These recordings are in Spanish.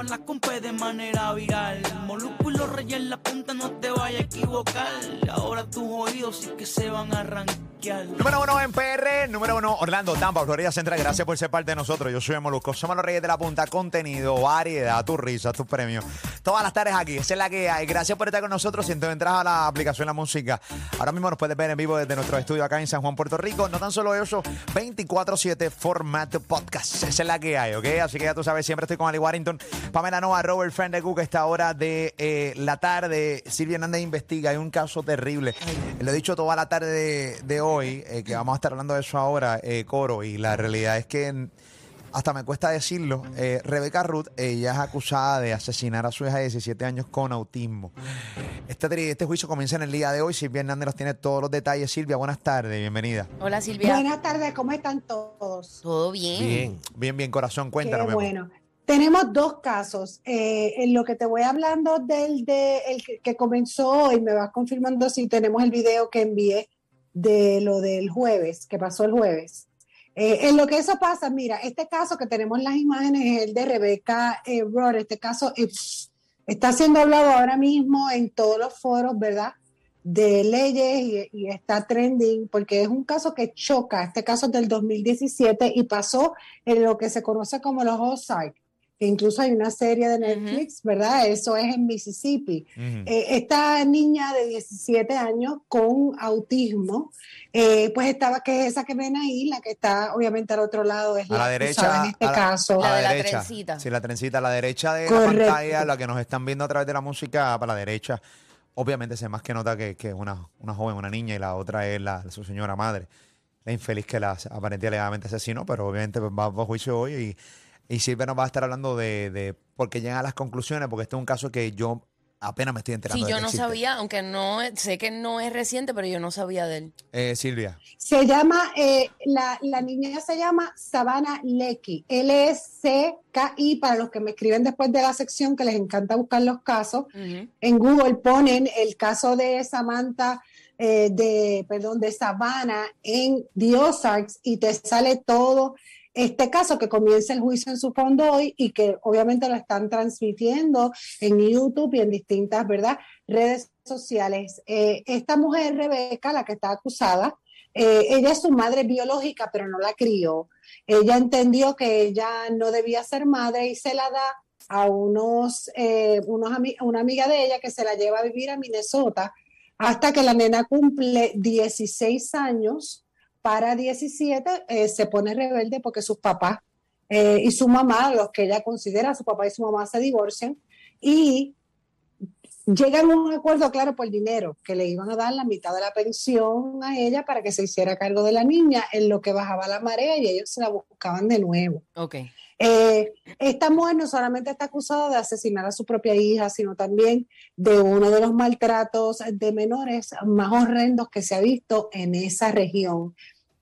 en la compe de manera viral. Moluco y los en la punta, no te vayas a equivocar. Ahora tus oídos sí que se van a arrancar. Número uno en PR, número uno Orlando, Tampa, Florida Central. Gracias por ser parte de nosotros. Yo soy Molusco. Somos los Reyes de la Punta. Contenido, variedad, tu risa, tus premios. Todas las tardes aquí. Esa es la que hay. Gracias por estar con nosotros. Si entonces entras a la aplicación La Música, ahora mismo nos puedes ver en vivo desde nuestro estudio acá en San Juan, Puerto Rico. No tan solo eso, 24-7 format podcast. Esa es la que hay, ¿ok? Así que ya tú sabes, siempre estoy con Ali Warrington, Pamela Nova, Robert Friend de Cook. Esta hora de eh, la tarde, Silvia Hernández investiga. Hay un caso terrible. Lo he dicho toda la tarde de, de hoy, eh, que vamos a estar hablando de eso ahora, eh, Coro. Y la realidad es que hasta me cuesta decirlo, eh, Rebeca Ruth, ella es acusada de asesinar a su hija de 17 años con autismo. Este, tri- este juicio comienza en el día de hoy. Silvia Hernández nos tiene todos los detalles. Silvia, buenas tardes, bienvenida. Hola Silvia. Buenas tardes, ¿cómo están todos? Todo bien. Bien, bien, corazón, cuéntanos. Qué bueno. Tenemos dos casos. Eh, en lo que te voy hablando del de, el que, que comenzó hoy, me vas confirmando si tenemos el video que envié de lo del jueves, que pasó el jueves. Eh, en lo que eso pasa, mira, este caso que tenemos las imágenes es el de Rebeca eh. Este caso está siendo hablado ahora mismo en todos los foros, ¿verdad? de leyes y, está trending porque es un caso que choca. Este caso es del 2017 y pasó en lo que se conoce como los que incluso hay una serie de Netflix, ¿verdad? Eso es en Mississippi. Eh, esta niña de 17 años con autismo, eh, pues estaba, que es esa que ven ahí, la que está obviamente al otro lado, es A la acusada derecha. en este a la, caso. a La de la derecha. trencita. Sí, la trencita. A la derecha de la pantalla, la que nos están viendo a través de la música, para la derecha. Obviamente se más que nota que, que es una, una joven, una niña, y la otra es la, su señora madre. La infeliz que la aparentemente alegadamente asesinó, pero obviamente va a juicio hoy y, y Silvia nos va a estar hablando de, de por qué llegan a las conclusiones, porque este es un caso que yo apenas me estoy enterando. Sí, de yo que no existe. sabía, aunque no sé que no es reciente, pero yo no sabía de él. Eh, Silvia. Se llama, eh, la, la niña se llama Savannah Lecky, L-E-C-K-I, para los que me escriben después de la sección, que les encanta buscar los casos. En Google ponen el caso de Samantha, eh, de, perdón, de Savannah en The Ozarks y te sale todo este caso que comienza el juicio en su fondo hoy y que obviamente lo están transmitiendo en YouTube y en distintas, redes sociales. Eh, esta mujer, Rebeca, la que está acusada, eh, ella es su madre biológica, pero no la crió. Ella entendió que ella no debía ser madre y se la da a unos, eh, unos una amiga de ella que se la lleva a vivir a Minnesota hasta que la nena cumple 16 años. Para 17 eh, se pone rebelde porque sus papás eh, y su mamá, los que ella considera su papá y su mamá, se divorcian y llegan a un acuerdo claro por dinero, que le iban a dar la mitad de la pensión a ella para que se hiciera cargo de la niña, en lo que bajaba la marea y ellos se la buscaban de nuevo. Ok. Eh, esta mujer no solamente está acusada de asesinar a su propia hija, sino también de uno de los maltratos de menores más horrendos que se ha visto en esa región.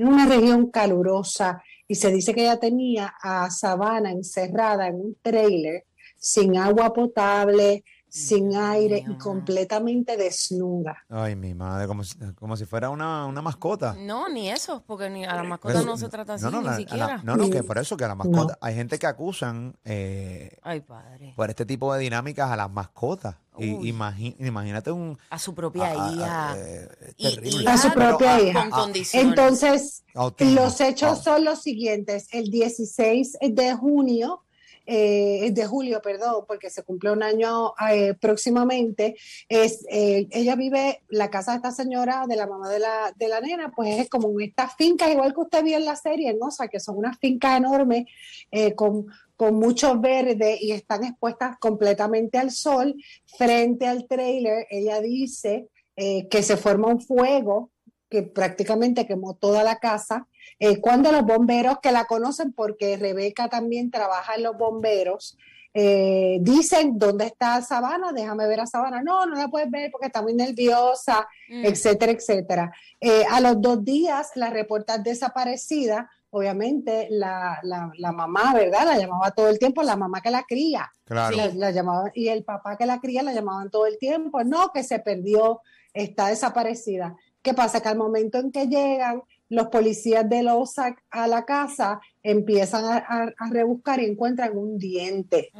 Es una región calurosa y se dice que ella tenía a Sabana encerrada en un trailer sin agua potable, sin aire y completamente desnuda. Ay, mi madre, como si, como si fuera una, una mascota. No, ni eso, porque ni a las mascotas Pero- no se trata así, no, no, ni la- a la- siquiera. no, no, que Ni- por eso que a las mascotas, hay gente que acusan eh, Ay, padre. por este tipo de dinámicas a las mascotas. Y, imagi- imagínate un... A su propia a- a- hija. eh, Y- terrible. y A su propia hija. Con condiciones. Entonces, Autismo. Los hechos Ah. son los siguientes. El 16 de junio, eh, de julio, perdón, porque se cumple un año eh, próximamente, es, eh, ella vive, la casa de esta señora, de la mamá de la, de la nena, pues es como en estas fincas, igual que usted vio en la serie, ¿no? O sea, que son unas fincas enormes con, con mucho verde y están expuestas completamente al sol. Frente al trailer, ella dice que se forma un fuego que prácticamente quemó toda la casa. Eh, cuando los bomberos que la conocen, porque Rebeca también trabaja en los bomberos, eh, dicen, ¿dónde está Sabana? Déjame ver a Sabana. No, no la puedes ver porque está muy nerviosa, Mm. etcétera, etcétera. Eh, a los dos días la reportan desaparecida. Obviamente la, la, la mamá, ¿verdad? La llamaba todo el tiempo, la mamá que la cría. Claro. La, la llamaban, y el papá que la cría la llamaban todo el tiempo. No, que se perdió, está desaparecida. ¿Qué pasa? Que al momento en que llegan, los policías de Losac a la casa empiezan a, a- a rebuscar y encuentran un diente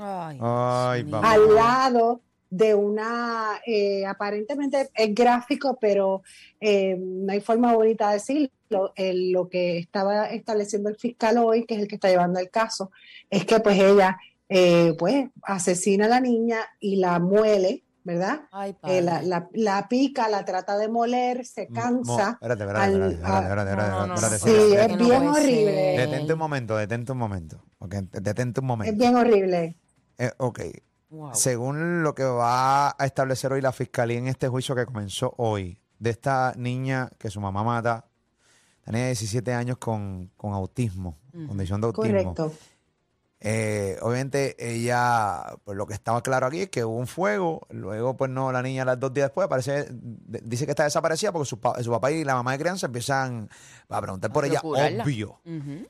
Ay, al lado de una, eh, aparentemente es gráfico, pero eh, no hay forma bonita de decirlo. Eh, lo que estaba estableciendo el fiscal hoy, que es el que está llevando el caso, es que pues ella eh, pues asesina a la niña y la muele, ¿verdad? Ay, Eh, la, padre. la- la pica, la trata de moler, se Mo- cansa. Espérate, espérate, espérate, Sí, es bien horrible. Detente un momento, detente un momento. Ok, detente un Es momento. bien horrible. Eh, ok, Wow. según lo que va a establecer hoy la fiscalía en este juicio que comenzó hoy, de esta niña que su mamá mata, tenía 17 años con, con autismo, condición de autismo. Correcto. Eh, obviamente ella, pues lo que estaba claro aquí es que hubo un fuego, luego pues no, la niña las dos días después aparece, de- dice que está desaparecida porque su, pa- su papá y la mamá de crianza empiezan a preguntar por A ella, procurarla. obvio. Ujú.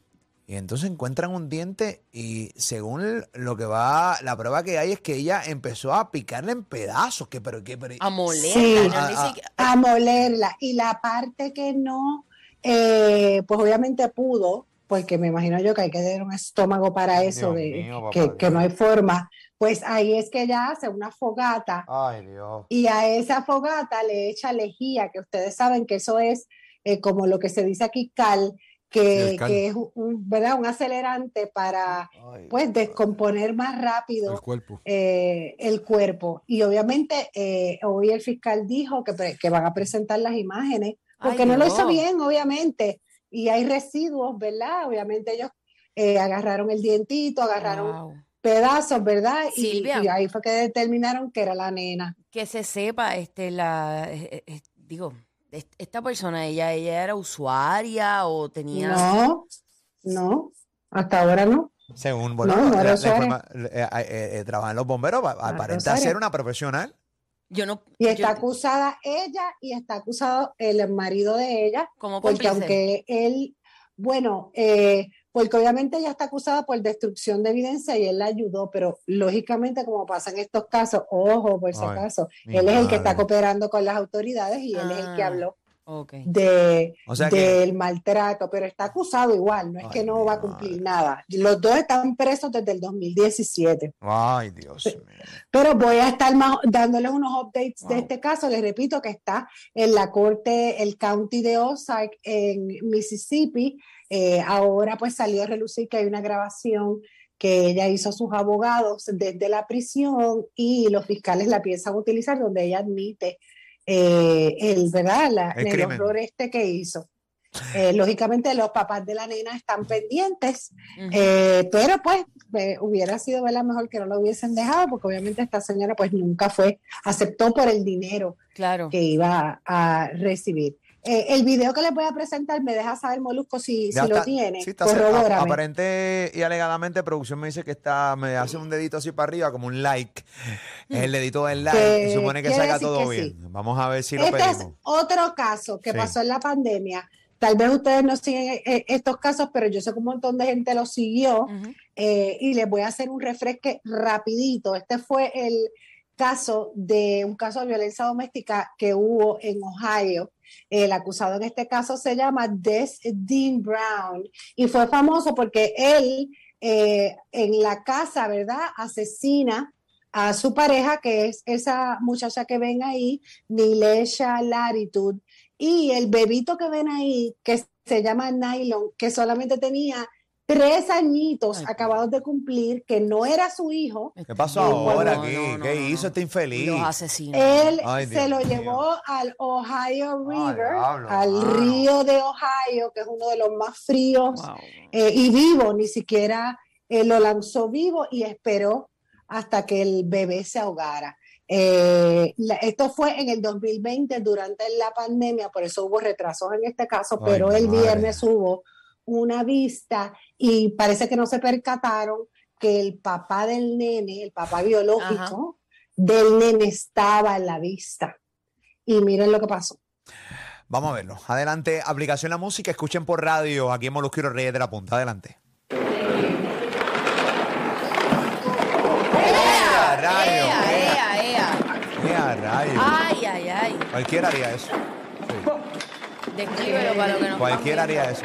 Y entonces encuentran un diente y según lo que va, la prueba que hay es que ella empezó a picarle en pedazos, que pero que pero, A moler. Sí. Ah, ah. a molerla. Y la parte que no, eh, pues obviamente pudo, porque me imagino yo que hay que tener un estómago para eso, Dios de, mío, que, no hay forma, pues ahí es que ella hace una fogata Ay, Dios. y a esa fogata le echa lejía, que ustedes saben que eso es eh, como lo que se dice aquí cal, que, el cal. que es un, ¿verdad? un acelerante para Ay, pues descomponer más rápido El cuerpo. eh, el cuerpo. Y obviamente eh, hoy el fiscal dijo que, van a presentar las imágenes, porque Ay, no lo hizo bien, obviamente. Y hay residuos, ¿verdad? Obviamente ellos eh, agarraron el dientito, agarraron Wow. pedazos, ¿verdad? Y, Silvia. y ahí fue que determinaron que era la nena. Que se sepa, este, la, eh, eh, digo, es- esta persona, ella, ella era usuaria o tenía. No, no, hasta ahora no. Según, bueno, No, no la- era la usuaria. informa- eh, eh, eh, trabaja en los bomberos, pa- aparenta ser una profesional. Yo no. Y yo- está acusada ella y está acusado el marido de ella como porque cómplice. aunque él, bueno, eh, porque obviamente ella está acusada por destrucción de evidencia y él la ayudó, pero lógicamente como pasa en estos casos, ojo por si acaso, él es el que está cooperando con las autoridades y él es el que Ah. habló Ok. de, O sea que- del maltrato, pero está acusado igual, no es Ay, que no va a cumplir nada. Los dos están presos desde el 2017. Ay, Dios mío. Pero voy a estar más, dándoles unos updates de este caso. Les repito que está en la corte, el county de Ozark en Mississippi. Eh, ahora pues salió a relucir que hay una grabación que ella hizo a sus abogados desde la prisión y los fiscales la piensan utilizar donde ella admite eh, el, ¿verdad? La- El horror este que hizo. Eh, lógicamente los papás de la nena están pendientes, eh, pero pues eh, hubiera sido ¿verdad? mejor que no lo hubiesen dejado, porque obviamente esta señora pues nunca fue, aceptó por el dinero claro. que iba a recibir. Eh, el video que les voy a presentar me deja saber, Molusco, si, lo tiene. sí, está Corrobórame. a- aparente y alegadamente, producción me dice que está, me hace un dedito así para arriba, como un like. Es el dedito del like. Que y supone que salga todo que bien. sí. Vamos a ver si lo Este es pedimos. otro caso que Sí. pasó en la pandemia. Tal vez ustedes no siguen eh, estos casos, pero yo sé que un montón de gente lo siguió. Eh, y les voy a hacer un refresque rapidito. Este fue el caso de un caso de violencia doméstica que hubo en Ohio. El acusado en este caso se llama Des Dean Brown y fue famoso porque él eh, en la casa, ¿verdad? Asesina a su pareja, que es esa muchacha que ven ahí, Nilesha Laritud, y el bebito que ven ahí, que se llama Nylon, que solamente tenía tres añitos Ay, acabados de cumplir, que no era su hijo. ¿Qué pasó ahora No, aquí? no, no, ¿Qué no, hizo no. este infeliz? Los asesinos. Él Ay, se Dios lo llevó al Ohio River, al río de Ohio, que es uno de los más fríos Wow. eh, y vivo, ni siquiera eh, lo lanzó vivo y esperó hasta que el bebé se ahogara. Eh, la- esto fue en el 2020 durante la pandemia, por eso hubo retrasos en este caso, Ay, pero el madre. viernes hubo una vista y parece que no se percataron que el papá del nene, el papá biológico del nene estaba en la vista. Y miren lo que pasó. Vamos a verlo. Adelante, aplicación La Música, escuchen por radio aquí en Molusquero Reyes de la Punta. Adelante. ¡Ea, rayo! ¡Ea, ea, ea! ¡Ea, rayo! ¡Ay, ay, ay! Cualquiera haría eso. Sí. Descríbelo para lo que nos Cualquiera haría eso.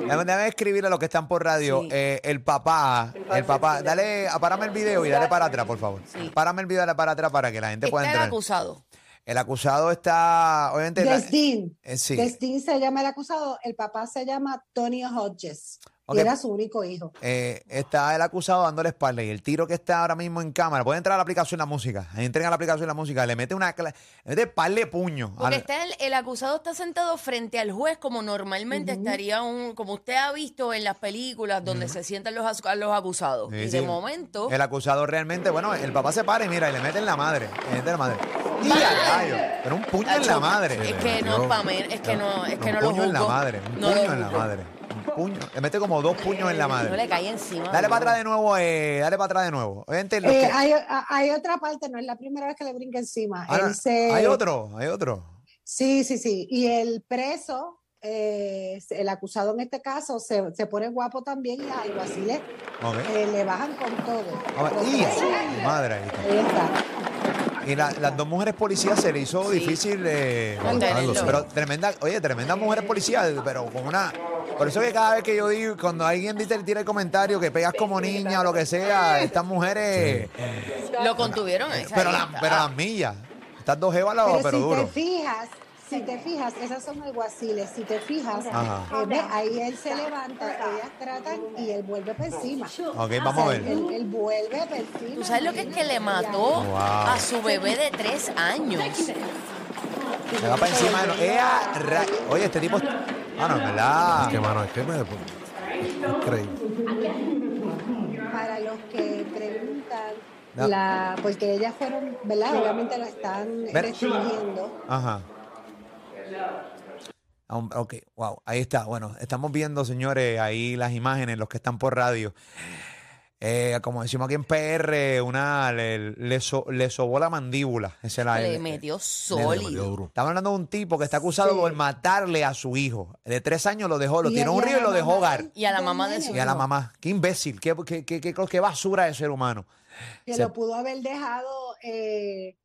Déjame, déjame escribirle a los que están por radio. Sí. eh, el papá, el papá, dale, apárame el video y dale para atrás, por favor. Sí. Párame el video y dale para atrás para que la gente pueda Está el entrar. acusado. El acusado está, obviamente. la- Desdin. eh, sí. Desdin se llama el acusado, el papá se llama Tony Hodges Ok. y era su único hijo. Eh, está el acusado dándole espalda y el tiro que está ahora mismo en cámara. Puede entrar a la aplicación La Música. Entren a la aplicación La Música. Le mete una. cla- Le mete par de puño. Porque al- está el, el acusado está sentado frente al juez como normalmente estaría un, como usted ha visto en las películas donde se sientan los, los acusados. Sí, y sí. de momento, El acusado realmente, bueno, el papá se para y mira, y le mete en la madre. Le mete en la madre. ¡Y a! Pero un puño en la madre. Es que no es pa' men- es que no, es que no un lo puño en la juzgo. madre. Un No puño en la juzgo. madre. Puño. Le mete como dos puños en la No le madre. cae encima. Dale no. para atrás de nuevo, eh, dale para atrás de nuevo. Obviamente, los Eh, que- hay, otra parte, no es la primera vez que le brinca encima. Ah, no, Él se- Hay otro, hay otro. Sí, sí, sí. Y el preso, eh, el acusado en este caso, se, se pone guapo también y algo así le, Ok. eh, le bajan con todo. A ver, Los ¡y a tres. su madre! ahí está. Ahí está. Y la- las dos mujeres policías se le hizo Sí. difícil eh, Mantenerlo. Pero tremenda, oye, tremendas mujeres policías, pero con una. Por eso que cada vez que yo digo, cuando alguien dice, tira el comentario que pegas como niña o lo que sea, estas mujeres. Lo contuvieron. esa Pero, la- pero las millas. Estas dos jevas, Pero, pero, si duro. te fijas, si te fijas, esas son alguaciles. Si te fijas, eh, ve, ahí él se levanta, ellas tratan y él vuelve para encima. Ok, vamos a ver. Él, él vuelve para encima. ¿Tú sabes lo que es que le mató Wow. a su bebé de tres años? Se va para encima de no- ¡Ea, ra- Oye, este tipo. Ah, no, en verdad. Que mano, es que me. Es increíble. Para los que preguntan, No. la, porque ellas fueron, ¿verdad? Obviamente lo están Ver- restringiendo. Ajá. Ah, Ok, wow, ahí está. Bueno, estamos viendo, señores, ahí las imágenes, los que están por radio. Eh, como decimos aquí en PR, una le, le, so- le sobó la mandíbula. Esa es la, Le metió Le metió sólido. Estamos hablando de un tipo que está acusado Sí. por matarle a su hijo. De tres años lo dejó, lo tiró a un río y lo dejó mamá hogar. Y a la mamá de su Y a la hijo. mamá. Qué imbécil, qué, qué, qué, qué- qué basura de ser humano. Que Se- lo pudo haber dejado, eh,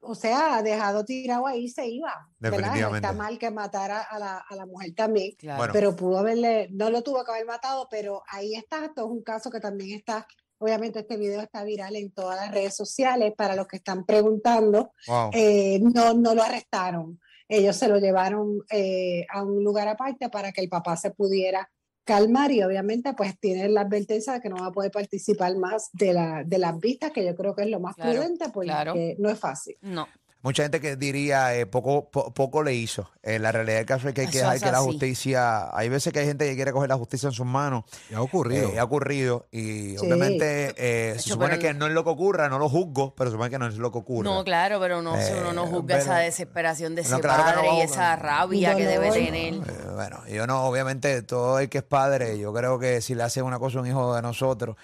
o sea, dejado tirado ahí y se iba. Definitivamente. está mal que matara a la, a la mujer también. Claro. Bueno. Pero pudo haberle, no lo tuvo que haber matado, pero ahí está, esto es un caso que también está, obviamente este video está viral en todas las redes sociales, para los que están preguntando, Wow. eh, no, no lo arrestaron, ellos se lo llevaron eh, a un lugar aparte para que el papá se pudiera calmar y obviamente pues tiene la advertencia de que no va a poder participar más de, la, de las vistas, que yo creo que es lo más Claro, prudente porque claro. no es fácil. No. Mucha gente que diría eh, poco, po- poco le hizo. Eh, la realidad del caso es que hay que Eso dejar es que la así. justicia. Hay veces que hay gente que quiere coger la justicia en sus manos. Y ha ocurrido. Eh, ha ocurrido y Sí. obviamente eh, se Hecho, supone pero que no- es lo que ocurra, no lo juzgo, pero se supone que no es lo que ocurre. No, claro, pero no, Eh, uno no juzga pero- esa desesperación de No, ese claro que no padre y vamos- esa rabia que debe Dolor. tener. Eh, bueno, yo no, obviamente todo el que es padre, yo creo que si le hace una cosa a un hijo de nosotros,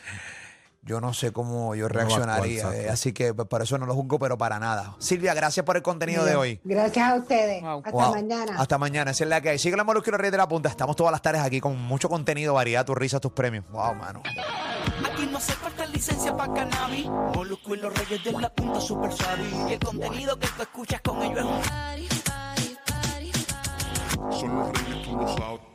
yo no sé cómo yo reaccionaría. exacto. eh, así que pues, por eso no lo juzgo, pero para nada. Silvia, gracias por el contenido de hoy. Gracias a ustedes. Wow. Hasta Wow. mañana. Hasta mañana. Esa es la que hay. Sigue la Molusco y los Reyes de la Punta. Estamos todas las tardes aquí con mucho contenido, variedad, tus risas, tus premios. Wow, mano. Aquí no hace falta licencia para cannabis. Molusco y los reyes de la punta super savvy. Y el contenido que tú escuchas con ellos es un Son los reyes, tú lo sabes.